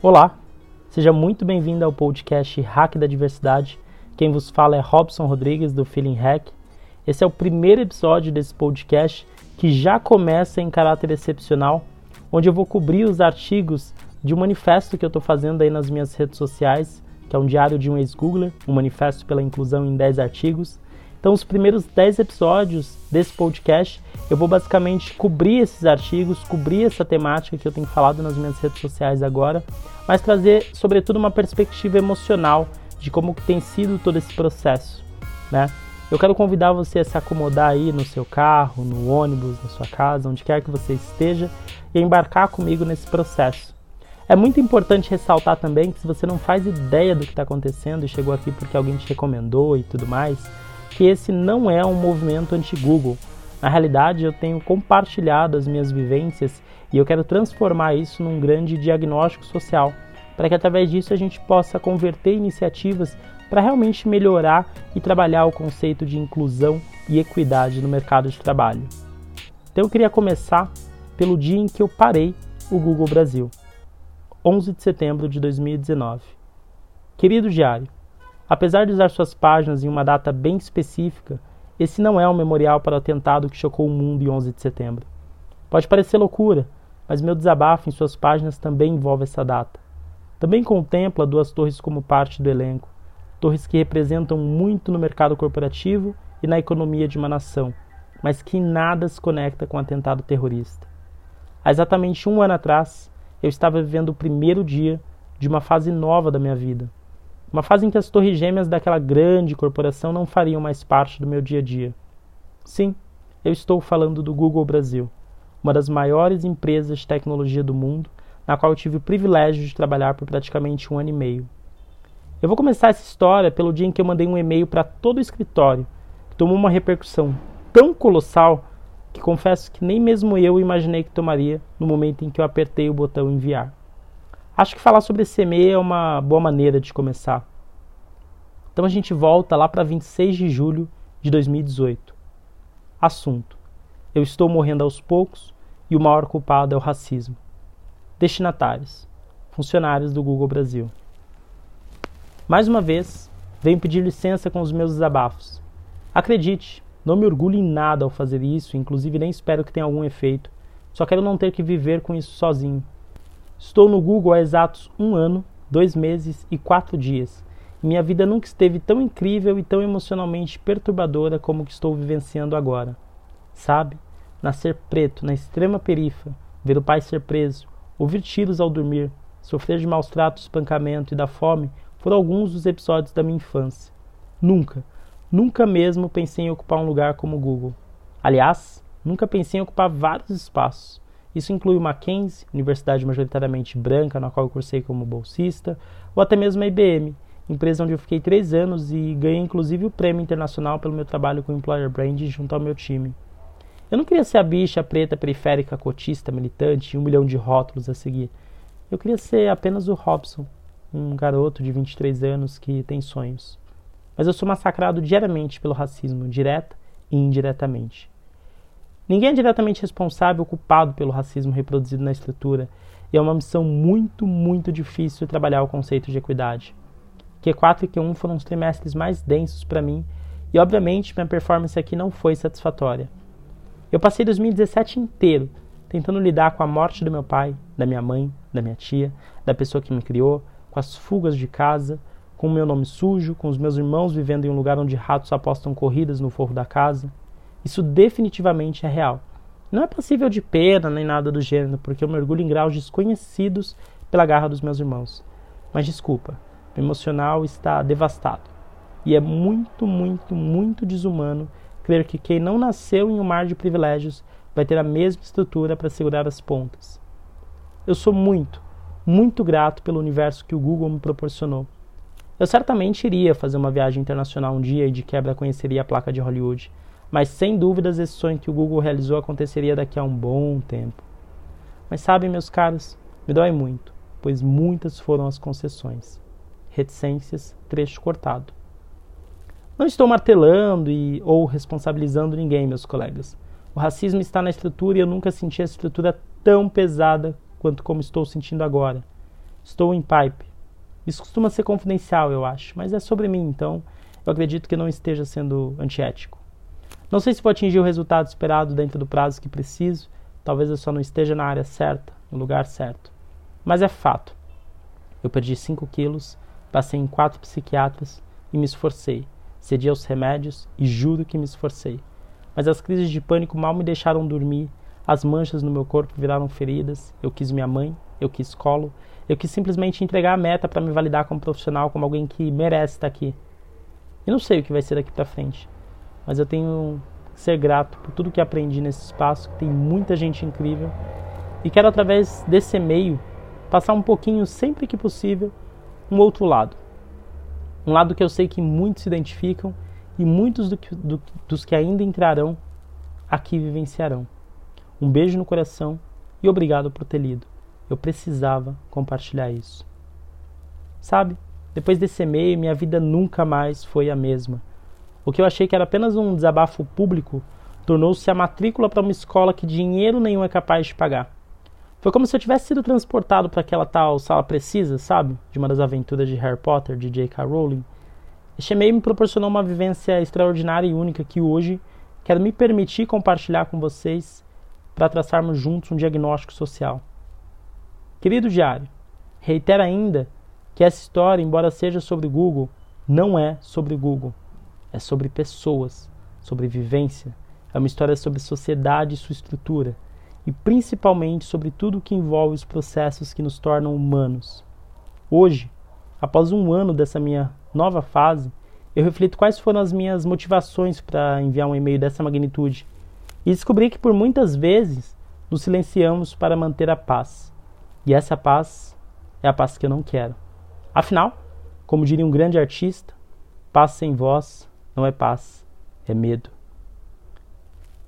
Olá, seja muito bem-vindo ao podcast Hack da Diversidade. Quem vos fala é Robson Rodrigues do Feeling Hack. Esse é o primeiro episódio desse podcast que já começa em caráter excepcional, onde eu vou cobrir os artigos de um manifesto que eu estou fazendo aí nas minhas redes sociais, que é um diário de um ex-Googler, um manifesto pela inclusão em 10 artigos. Então, os primeiros 10 episódios desse podcast, eu vou basicamente cobrir esses artigos, cobrir essa temática que eu tenho falado nas minhas redes sociais agora, mas trazer, sobretudo, uma perspectiva emocional de como que tem sido todo esse processo, né? Eu quero convidar você a se acomodar aí no seu carro, no ônibus, na sua casa, onde quer que você esteja, e embarcar comigo nesse processo. É muito importante ressaltar também que se você não faz ideia do que está acontecendo e chegou aqui porque alguém te recomendou e tudo mais, que esse não é um movimento anti-Google. Na realidade, eu tenho compartilhado as minhas vivências e eu quero transformar isso num grande diagnóstico social, para que através disso a gente possa converter iniciativas para realmente melhorar e trabalhar o conceito de inclusão e equidade no mercado de trabalho. Então eu queria começar pelo dia em que eu parei o Google Brasil, 11 de setembro de 2019. Querido diário, Apesar de usar suas páginas em uma data bem específica, esse não é um memorial para o atentado que chocou o mundo em 11 de setembro. Pode parecer loucura, mas meu desabafo em suas páginas também envolve essa data. Também contempla duas torres como parte do elenco, torres que representam muito no mercado corporativo e na economia de uma nação, mas que nada se conecta com o atentado terrorista. Há exatamente um ano atrás, eu estava vivendo o primeiro dia de uma fase nova da minha vida uma fase em que as torres gêmeas daquela grande corporação não fariam mais parte do meu dia a dia. Sim, eu estou falando do Google Brasil, uma das maiores empresas de tecnologia do mundo, na qual eu tive o privilégio de trabalhar por praticamente um ano e meio. Eu vou começar essa história pelo dia em que eu mandei um e-mail para todo o escritório, que tomou uma repercussão tão colossal que confesso que nem mesmo eu imaginei que tomaria no momento em que eu apertei o botão enviar. Acho que falar sobre e-mail é uma boa maneira de começar. Então a gente volta lá para 26 de julho de 2018. Assunto: Eu estou morrendo aos poucos e o maior culpado é o racismo. Destinatários: Funcionários do Google Brasil. Mais uma vez, venho pedir licença com os meus desabafos. Acredite, não me orgulho em nada ao fazer isso, inclusive nem espero que tenha algum efeito. Só quero não ter que viver com isso sozinho. Estou no Google há exatos um ano, dois meses e quatro dias. minha vida nunca esteve tão incrível e tão emocionalmente perturbadora como que estou vivenciando agora. Sabe? Nascer preto na extrema perifa, ver o pai ser preso, ouvir tiros ao dormir, sofrer de maus tratos, espancamento e da fome foram alguns dos episódios da minha infância. Nunca, nunca mesmo pensei em ocupar um lugar como o Google. Aliás, nunca pensei em ocupar vários espaços. Isso inclui o Mackenzie, universidade majoritariamente branca, na qual eu cursei como bolsista, ou até mesmo a IBM, empresa onde eu fiquei três anos e ganhei inclusive o prêmio internacional pelo meu trabalho com Employer Brand junto ao meu time. Eu não queria ser a bicha preta periférica cotista militante e um milhão de rótulos a seguir. Eu queria ser apenas o Robson, um garoto de 23 anos que tem sonhos. Mas eu sou massacrado diariamente pelo racismo, direta e indiretamente. Ninguém é diretamente responsável ou culpado pelo racismo reproduzido na estrutura, e é uma missão muito, muito difícil trabalhar o conceito de equidade. Q4 e Q1 foram os trimestres mais densos para mim, e obviamente minha performance aqui não foi satisfatória. Eu passei 2017 inteiro tentando lidar com a morte do meu pai, da minha mãe, da minha tia, da pessoa que me criou, com as fugas de casa, com o meu nome sujo, com os meus irmãos vivendo em um lugar onde ratos apostam corridas no forro da casa. Isso definitivamente é real. Não é passível de pena nem nada do gênero, porque eu mergulho em graus desconhecidos pela garra dos meus irmãos. Mas desculpa, o emocional está devastado. E é muito, muito, muito desumano crer que quem não nasceu em um mar de privilégios vai ter a mesma estrutura para segurar as pontas. Eu sou muito, muito grato pelo universo que o Google me proporcionou. Eu certamente iria fazer uma viagem internacional um dia e de quebra conheceria a placa de Hollywood mas sem dúvidas esse sonho que o Google realizou aconteceria daqui a um bom tempo. Mas sabem, meus caros, me dói muito, pois muitas foram as concessões. Reticências, trecho cortado. Não estou martelando e ou responsabilizando ninguém, meus colegas. O racismo está na estrutura e eu nunca senti a estrutura tão pesada quanto como estou sentindo agora. Estou em pipe. Isso costuma ser confidencial, eu acho, mas é sobre mim, então eu acredito que não esteja sendo antiético. Não sei se vou atingir o resultado esperado dentro do prazo que preciso, talvez eu só não esteja na área certa, no lugar certo. Mas é fato. Eu perdi 5 quilos, passei em quatro psiquiatras e me esforcei. Cedi aos remédios e juro que me esforcei. Mas as crises de pânico mal me deixaram dormir, as manchas no meu corpo viraram feridas, eu quis minha mãe, eu quis colo, eu quis simplesmente entregar a meta para me validar como profissional, como alguém que merece estar aqui. E não sei o que vai ser daqui para frente, mas eu tenho que ser grato por tudo que aprendi nesse espaço, que tem muita gente incrível, e quero através desse meio passar um pouquinho, sempre que possível, um outro lado. Um lado que eu sei que muitos se identificam e muitos do que, do, dos que ainda entrarão aqui vivenciarão. Um beijo no coração e obrigado por ter lido. Eu precisava compartilhar isso. Sabe, depois desse e-mail, minha vida nunca mais foi a mesma. O que eu achei que era apenas um desabafo público tornou-se a matrícula para uma escola que dinheiro nenhum é capaz de pagar. Foi como se eu tivesse sido transportado para aquela tal sala precisa, sabe? De uma das aventuras de Harry Potter, de J.K. Rowling. Este e-mail me proporcionou uma vivência extraordinária e única que hoje quero me permitir compartilhar com vocês para traçarmos juntos um diagnóstico social. Querido diário, reitero ainda que essa história, embora seja sobre Google, não é sobre Google. É sobre pessoas, sobre vivência. É uma história sobre sociedade e sua estrutura e principalmente sobre tudo o que envolve os processos que nos tornam humanos. Hoje, após um ano dessa minha nova fase, eu reflito quais foram as minhas motivações para enviar um e-mail dessa magnitude e descobri que por muitas vezes nos silenciamos para manter a paz. E essa paz é a paz que eu não quero. Afinal, como diria um grande artista, paz sem voz não é paz, é medo.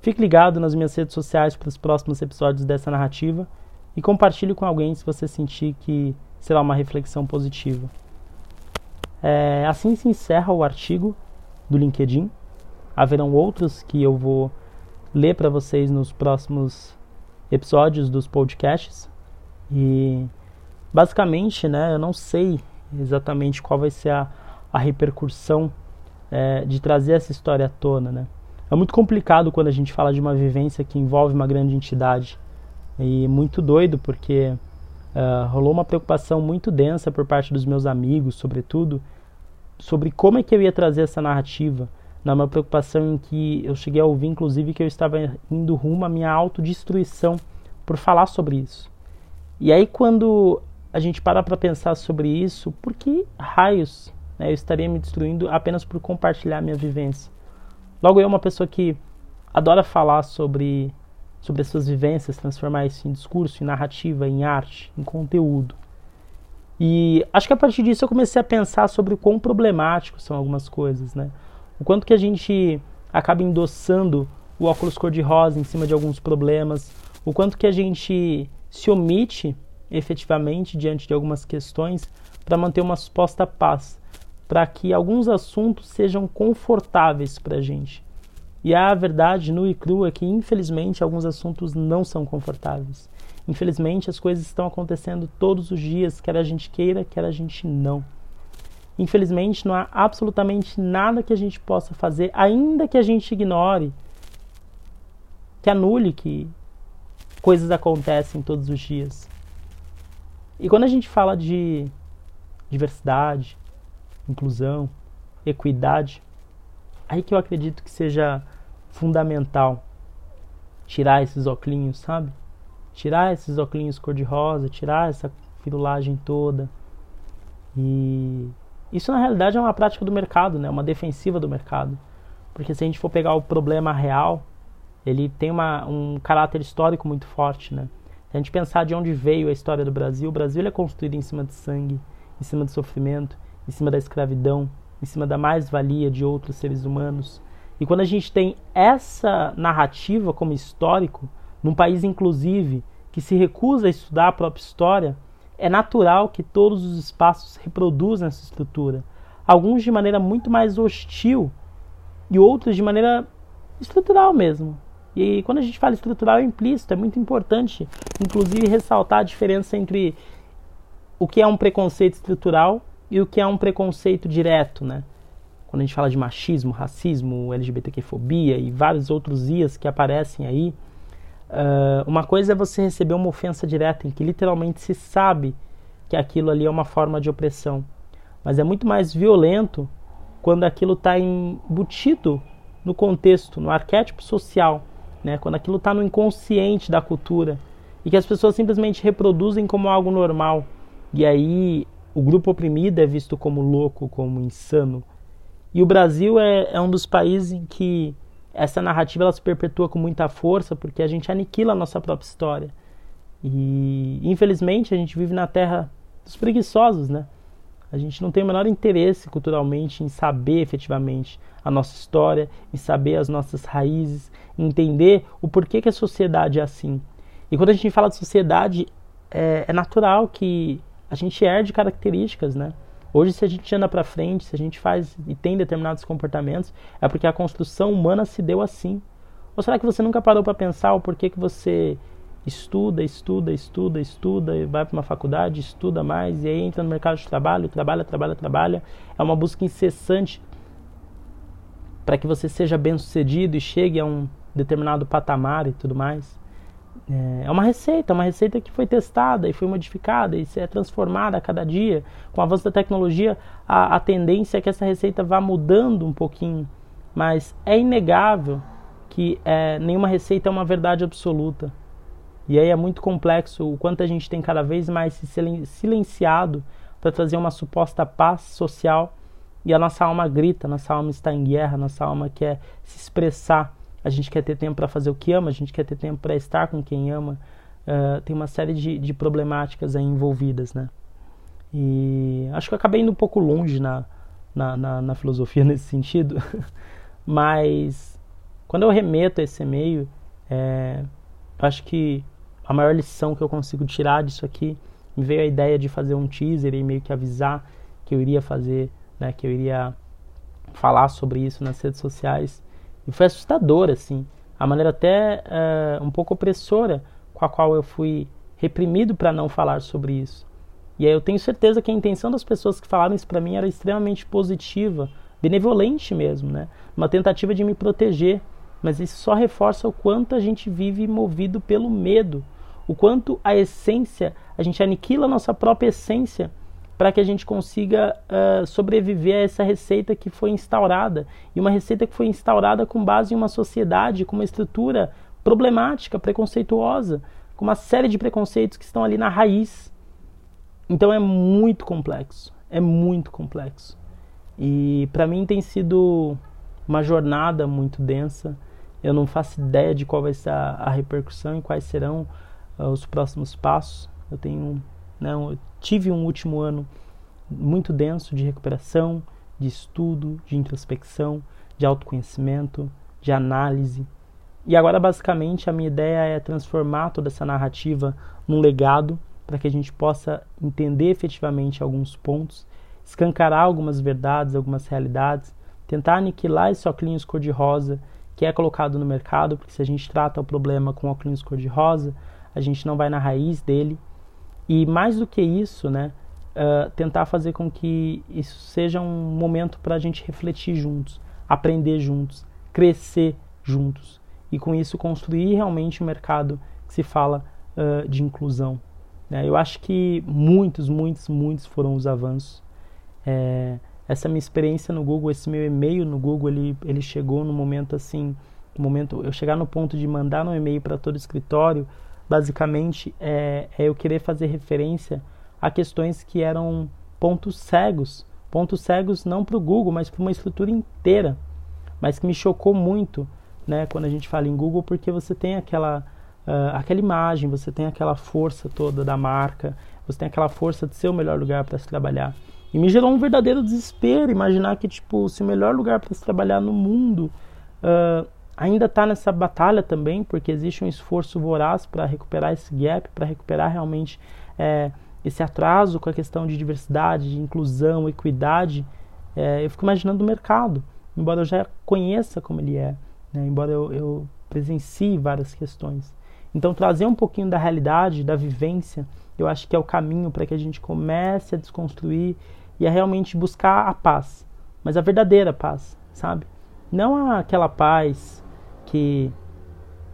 Fique ligado nas minhas redes sociais para os próximos episódios dessa narrativa e compartilhe com alguém se você sentir que será uma reflexão positiva. É, assim se encerra o artigo do LinkedIn. Haverão outros que eu vou ler para vocês nos próximos episódios dos podcasts. E basicamente, né, eu não sei exatamente qual vai ser a, a repercussão é, de trazer essa história à tona, né? É muito complicado quando a gente fala de uma vivência que envolve uma grande entidade. E muito doido, porque uh, rolou uma preocupação muito densa por parte dos meus amigos, sobretudo, sobre como é que eu ia trazer essa narrativa. Numa preocupação em que eu cheguei a ouvir, inclusive, que eu estava indo rumo à minha autodestruição por falar sobre isso. E aí, quando a gente para para pensar sobre isso, por que raios né, eu estaria me destruindo apenas por compartilhar minha vivência? Logo eu, uma pessoa que adora falar sobre, sobre as suas vivências, transformar isso em discurso, em narrativa, em arte, em conteúdo. E acho que a partir disso eu comecei a pensar sobre o quão problemáticos são algumas coisas, né? O quanto que a gente acaba endossando o óculos cor-de-rosa em cima de alguns problemas, o quanto que a gente se omite efetivamente diante de algumas questões para manter uma suposta paz para que alguns assuntos sejam confortáveis para a gente. E a verdade nua e crua é que, infelizmente, alguns assuntos não são confortáveis. Infelizmente, as coisas estão acontecendo todos os dias, quer a gente queira, quer a gente não. Infelizmente, não há absolutamente nada que a gente possa fazer, ainda que a gente ignore, que anule que coisas acontecem todos os dias. E quando a gente fala de diversidade, inclusão, equidade, aí que eu acredito que seja fundamental tirar esses óculos, sabe? Tirar esses óculos cor-de-rosa, tirar essa firulagem toda. E isso na realidade é uma prática do mercado, né? Uma defensiva do mercado. Porque se a gente for pegar o problema real, ele tem uma, um caráter histórico muito forte, né? Se a gente pensar de onde veio a história do Brasil, o Brasil é construído em cima de sangue, em cima de sofrimento, em cima da escravidão, em cima da mais-valia de outros seres humanos. E quando a gente tem essa narrativa como histórico, num país inclusive que se recusa a estudar a própria história, é natural que todos os espaços reproduzam essa estrutura. Alguns de maneira muito mais hostil e outros de maneira estrutural mesmo. E quando a gente fala estrutural é implícito, é muito importante, inclusive, ressaltar a diferença entre o que é um preconceito estrutural e o que é um preconceito direto, né? Quando a gente fala de machismo, racismo, LGBTQ-fobia e vários outros ias que aparecem aí, uh, uma coisa é você receber uma ofensa direta em que literalmente se sabe que aquilo ali é uma forma de opressão. Mas é muito mais violento quando aquilo está embutido no contexto, no arquétipo social, né? quando aquilo está no inconsciente da cultura e que as pessoas simplesmente reproduzem como algo normal. E aí o grupo oprimido é visto como louco, como insano. E o Brasil é, é um dos países em que essa narrativa ela se perpetua com muita força porque a gente aniquila a nossa própria história. E infelizmente a gente vive na terra dos preguiçosos, né? A gente não tem o menor interesse culturalmente em saber efetivamente a nossa história, em saber as nossas raízes, entender o porquê que a sociedade é assim. E quando a gente fala de sociedade, é, é natural que a gente herde características, né? Hoje, se a gente anda para frente, se a gente faz e tem determinados comportamentos, é porque a construção humana se deu assim. Ou será que você nunca parou para pensar o porquê que você estuda, estuda, estuda, estuda, e vai para uma faculdade, estuda mais, e aí entra no mercado de trabalho, trabalha, trabalha, trabalha. É uma busca incessante para que você seja bem sucedido e chegue a um determinado patamar e tudo mais. É, é uma receita, uma receita que foi testada e foi modificada e é transformada a cada dia. Com o avanço da tecnologia, a, a tendência é que essa receita vá mudando um pouquinho, mas é inegável que é, nenhuma receita é uma verdade absoluta. E aí é muito complexo o quanto a gente tem cada vez mais se silenciado para trazer uma suposta paz social e a nossa alma grita, nossa alma está em guerra, nossa alma quer se expressar. A gente quer ter tempo para fazer o que ama, a gente quer ter tempo para estar com quem ama. Uh, tem uma série de, de problemáticas aí envolvidas, né? E acho que eu acabei indo um pouco longe na, na, na, na filosofia nesse sentido, mas quando eu remeto a esse e-mail, é, acho que a maior lição que eu consigo tirar disso aqui me veio a ideia de fazer um teaser e meio que avisar que eu iria fazer, né, que eu iria falar sobre isso nas redes sociais. E foi assustador, assim, a maneira até uh, um pouco opressora com a qual eu fui reprimido para não falar sobre isso. E aí eu tenho certeza que a intenção das pessoas que falaram isso para mim era extremamente positiva, benevolente mesmo, né? Uma tentativa de me proteger. Mas isso só reforça o quanto a gente vive movido pelo medo o quanto a essência, a gente aniquila a nossa própria essência para que a gente consiga uh, sobreviver a essa receita que foi instaurada. E uma receita que foi instaurada com base em uma sociedade, com uma estrutura problemática, preconceituosa, com uma série de preconceitos que estão ali na raiz. Então é muito complexo, é muito complexo. E para mim tem sido uma jornada muito densa. Eu não faço ideia de qual vai ser a, a repercussão e quais serão uh, os próximos passos. Eu tenho, eu tive um último ano muito denso de recuperação, de estudo, de introspecção, de autoconhecimento, de análise. E agora, basicamente, a minha ideia é transformar toda essa narrativa num legado para que a gente possa entender efetivamente alguns pontos, escancarar algumas verdades, algumas realidades, tentar aniquilar esse óculos cor-de-rosa que é colocado no mercado, porque se a gente trata o problema com óculos cor-de-rosa, a gente não vai na raiz dele. E mais do que isso, né, uh, tentar fazer com que isso seja um momento para a gente refletir juntos, aprender juntos, crescer juntos. E com isso construir realmente um mercado que se fala uh, de inclusão. Né? Eu acho que muitos, muitos, muitos foram os avanços. É, essa minha experiência no Google, esse meu e-mail no Google, ele, ele chegou no momento assim, momento eu chegar no ponto de mandar um e-mail para todo o escritório, basicamente é, é eu querer fazer referência a questões que eram pontos cegos, pontos cegos não para o Google, mas para uma estrutura inteira, mas que me chocou muito, né, quando a gente fala em Google, porque você tem aquela uh, aquela imagem, você tem aquela força toda da marca, você tem aquela força de ser o melhor lugar para se trabalhar. E me gerou um verdadeiro desespero imaginar que tipo se o melhor lugar para se trabalhar no mundo uh, ainda está nessa batalha também, porque existe um esforço voraz para recuperar esse gap, para recuperar realmente é, esse atraso com a questão de diversidade, de inclusão, equidade. É, eu fico imaginando o mercado, embora eu já conheça como ele é, né, embora eu, eu presencie várias questões. Então, trazer um pouquinho da realidade, da vivência, eu acho que é o caminho para que a gente comece a desconstruir e a realmente buscar a paz, mas a verdadeira paz, sabe? Não aquela paz que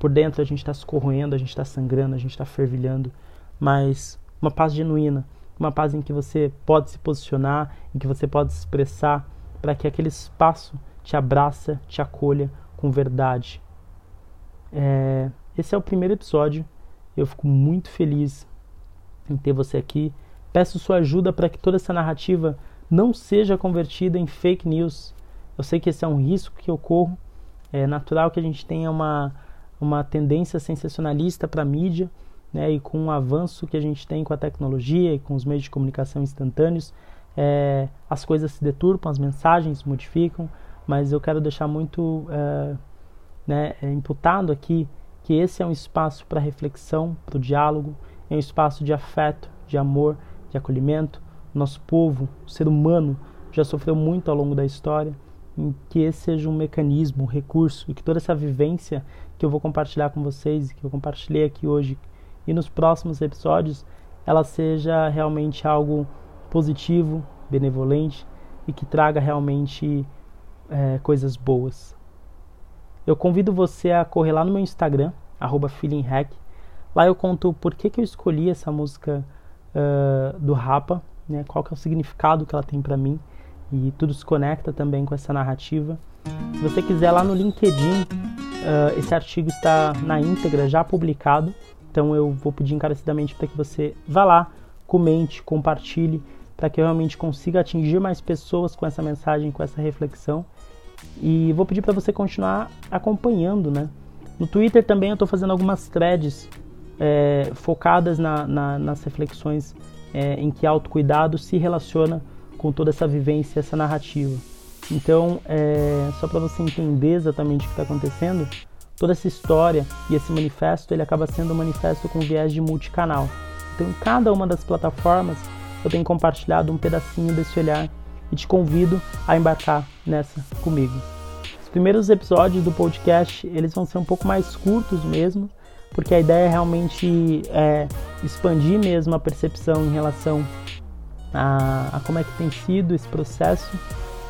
por dentro a gente está se corroendo, a gente está sangrando, a gente está fervilhando, mas uma paz genuína, uma paz em que você pode se posicionar, em que você pode se expressar, para que aquele espaço te abraça, te acolha com verdade. É, esse é o primeiro episódio. Eu fico muito feliz em ter você aqui. Peço sua ajuda para que toda essa narrativa não seja convertida em fake news. Eu sei que esse é um risco que eu corro. É natural que a gente tenha uma, uma tendência sensacionalista para a mídia, né, e com o avanço que a gente tem com a tecnologia e com os meios de comunicação instantâneos, é, as coisas se deturpam, as mensagens se modificam, mas eu quero deixar muito é, né, imputado aqui que esse é um espaço para reflexão, para o diálogo, é um espaço de afeto, de amor, de acolhimento. Nosso povo, o ser humano, já sofreu muito ao longo da história, em que esse seja um mecanismo, um recurso, e que toda essa vivência que eu vou compartilhar com vocês, que eu compartilhei aqui hoje e nos próximos episódios, ela seja realmente algo positivo, benevolente e que traga realmente é, coisas boas. Eu convido você a correr lá no meu Instagram, feelinghack. Lá eu conto por que, que eu escolhi essa música uh, do Rapa, né, qual que é o significado que ela tem para mim e tudo se conecta também com essa narrativa. Se você quiser lá no LinkedIn, uh, esse artigo está na íntegra já publicado, então eu vou pedir encarecidamente para que você vá lá, comente, compartilhe, para que eu realmente consiga atingir mais pessoas com essa mensagem, com essa reflexão. E vou pedir para você continuar acompanhando, né? No Twitter também eu estou fazendo algumas threads é, focadas na, na, nas reflexões é, em que autocuidado se relaciona com toda essa vivência, essa narrativa. Então, é, só para você entender exatamente o que está acontecendo, toda essa história e esse manifesto ele acaba sendo um manifesto com viés de multicanal. Então, em cada uma das plataformas eu tenho compartilhado um pedacinho desse olhar e te convido a embarcar nessa comigo. Os primeiros episódios do podcast eles vão ser um pouco mais curtos mesmo, porque a ideia é realmente é, expandir mesmo a percepção em relação a, a como é que tem sido esse processo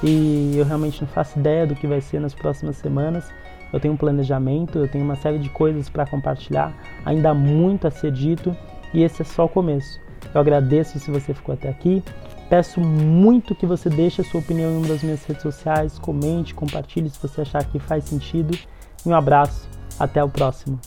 e eu realmente não faço ideia do que vai ser nas próximas semanas. Eu tenho um planejamento, eu tenho uma série de coisas para compartilhar, ainda há muito a ser dito e esse é só o começo. Eu agradeço se você ficou até aqui. Peço muito que você deixe a sua opinião em uma das minhas redes sociais, comente, compartilhe se você achar que faz sentido. Um abraço, até o próximo.